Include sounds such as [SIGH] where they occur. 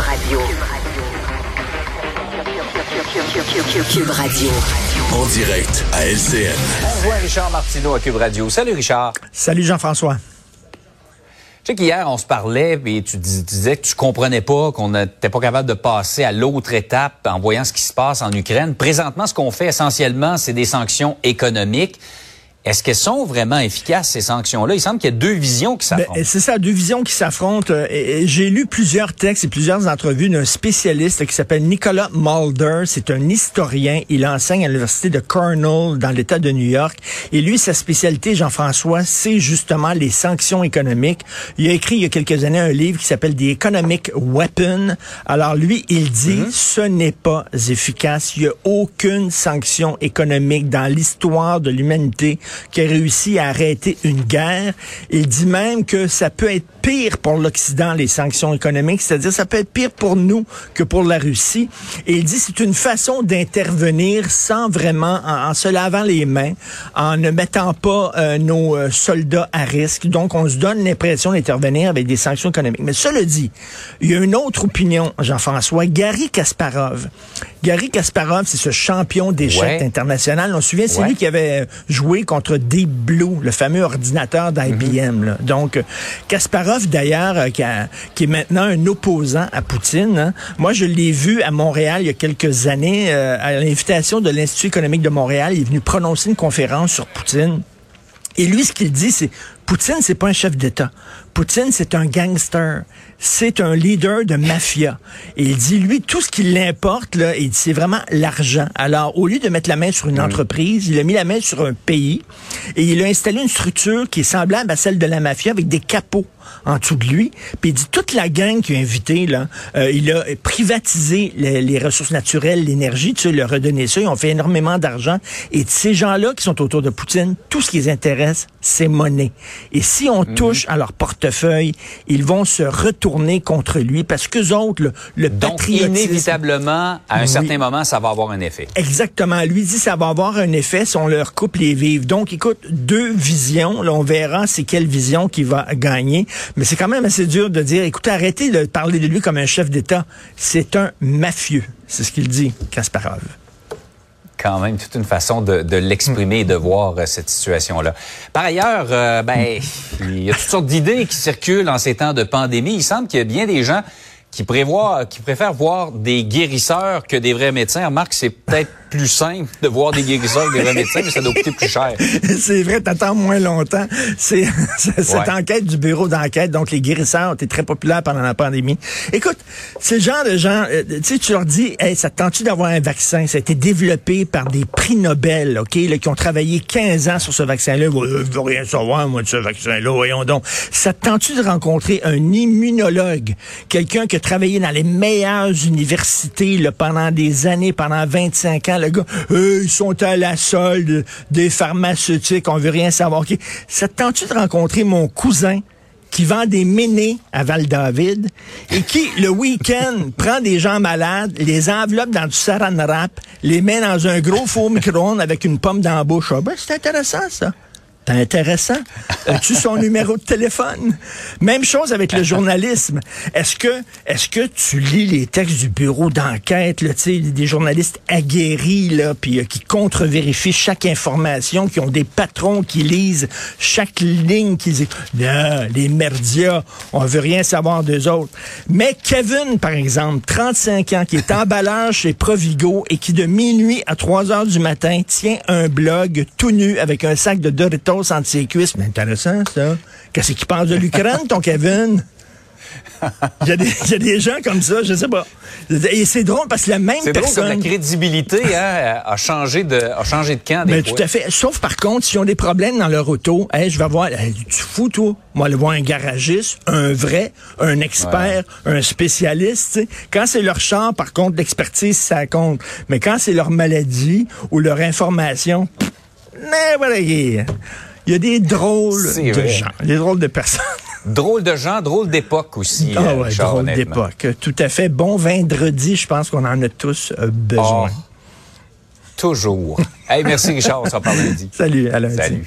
Radio. Cube Radio. En direct à LCN. On voit Richard Martineau à Cube Radio. Salut Richard. Salut Jean-François. Je sais qu'hier, on se parlait et tu dis- tu disais que tu comprenais pas, qu'on n'était pas capable de passer à l'autre étape en voyant ce qui se passe en Ukraine. Présentement, ce qu'on fait essentiellement, c'est des sanctions économiques. Est-ce qu'elles sont vraiment efficaces, ces sanctions-là? Il semble qu'il y a deux visions qui Ben, s'affrontent. c'est ça, deux visions qui s'affrontent. Euh, J'ai lu plusieurs textes et plusieurs entrevues d'un spécialiste qui s'appelle Nicolas Mulder. C'est un historien. Il enseigne à l'université de Cornell dans l'État de New York. Et lui, sa spécialité, Jean-François, c'est justement les sanctions économiques. Il a écrit il y a quelques années un livre qui s'appelle The Economic Weapon. Alors lui, il dit, ce n'est pas efficace. Il n'y a aucune sanction économique dans l'histoire de l'humanité qui a réussi à arrêter une guerre. Il dit même que ça peut être pire pour l'Occident, les sanctions économiques, c'est-à-dire ça peut être pire pour nous que pour la Russie. Et il dit c'est une façon d'intervenir sans vraiment, en, en se lavant les mains, en ne mettant pas euh, nos euh, soldats à risque. Donc on se donne l'impression d'intervenir avec des sanctions économiques. Mais cela dit, il y a une autre opinion, Jean-François. Gary Kasparov. Gary Kasparov, c'est ce champion d'échecs Ouais. international. On se souvient, c'est Ouais. lui qui avait joué contre Deep Blue, le fameux ordinateur d'IBM. Donc, Kasparov, d'ailleurs, euh, qui est maintenant un opposant à Poutine. hein. Moi, je l'ai vu à Montréal il y a quelques années, euh, à l'invitation de l'Institut économique de Montréal. Il est venu prononcer une conférence sur Poutine. Et lui, ce qu'il dit, c'est Poutine, c'est pas un chef d'État. Poutine, c'est un gangster. C'est un leader de mafia. Et il dit, lui, tout ce qui l'importe, là, il dit, c'est vraiment l'argent. Alors, au lieu de mettre la main sur une entreprise, il a mis la main sur un pays et il a installé une structure qui est semblable à celle de la mafia avec des capots en dessous de lui. Puis il dit, toute la gang qui a invité, là, euh, il a privatisé les, les ressources naturelles, l'énergie, tu sais, il a redonné ça. Ils ont fait énormément d'argent. Et ces gens-là qui sont autour de Poutine, tout ce qui les intéresse, c'est monnaie. Et si on touche à leur portefeuille, ils vont se retourner contre lui parce que autres, le, le Donc, patriotisme... inévitablement, à un Oui. certain moment, ça va avoir un effet. Exactement. Lui dit ça va avoir un effet si on leur coupe les vives. Donc, écoute, deux visions. Là, on verra c'est quelle vision qui va gagner. Mais c'est quand même assez dur de dire, écoutez, arrêtez de parler de lui comme un chef d'État. C'est un mafieux. C'est ce qu'il dit, Kasparov. Quand même toute une façon de, de l'exprimer et de voir euh, cette situation-là. Par ailleurs, euh, ben, [LAUGHS] il y a toutes sortes d'idées qui circulent en ces temps de pandémie. Il semble qu'il y a bien des gens qui prévoient, qui préfèrent voir des guérisseurs que des vrais médecins. Remarque, c'est peut-être plus simple de voir des guérisseurs des [LAUGHS] médecins, mais ça doit coûter plus cher. [LAUGHS] c'est vrai, t'attends moins longtemps. [LAUGHS] C'est cette Ouais. enquête du bureau d'enquête. Donc, les guérisseurs ont été très populaires pendant la pandémie. Écoute, c'est le genre de gens, euh, tu sais, tu leur dis, hey, ça te tente d'avoir un vaccin? Ça a été développé par des prix Nobel, OK, là, qui ont travaillé 15 ans sur ce vaccin-là. Euh, Je veux rien savoir, moi, de ce vaccin-là. Voyons donc. Ça te tente de rencontrer un immunologue? Quelqu'un qui a travaillé dans les meilleures universités, là, pendant des années, pendant 25 ans. Le gars, Euh, ils sont à la solde des pharmaceutiques, on veut rien savoir. Ça te tente de rencontrer mon cousin qui vend des ménés à Val-David et qui, le week-end, [LAUGHS] prend des gens malades, les enveloppe dans du saran wrap, les met dans un gros four micro-ondes avec une pomme dans. Ah ben, c'est intéressant, ça. Intéressant. As-tu son numéro de téléphone? Même chose avec le journalisme. Est-ce que, est-ce que tu lis les textes du bureau d'enquête, des journalistes aguerris, là, puis euh, qui contre-vérifient chaque information, qui ont des patrons qui lisent chaque ligne, qui disent, non, les merdias, on veut rien savoir d'eux autres. Mais Kevin, par exemple, 35 ans, qui est emballeur chez Provigo et qui de minuit à 3 heures du matin tient un blog tout nu avec un sac de Doritos entre ses cuisses. Mais intéressant, ça. Qu'est-ce qu'il pense de l'Ukraine, ton Kevin? Il y, a des, il y a des gens comme ça, je sais pas. Et c'est drôle parce que la même C'est drôle comme personne... la crédibilité hein, a changé de a changé de camp des Mais fois. tout à fait. Sauf par contre, s'ils ont des problèmes dans leur auto, hey, je vais voir, hey, tu fous toi, moi aller voir un garagiste, un vrai, un expert, un spécialiste. Quand c'est leur char, par contre, l'expertise ça compte. Mais quand c'est leur maladie ou leur information, mais voilà, il y a- il y a des drôles de vrai. gens, des drôles de personnes. Drôle de gens, drôle d'époque aussi. Ah ouais, Richard, drôle d'époque. Tout à fait. Bon vendredi, je pense qu'on en a tous euh, besoin. Ah, toujours. hey, merci Richard, on s'en parle lundi. [LAUGHS] Salut, à lundi. Salut.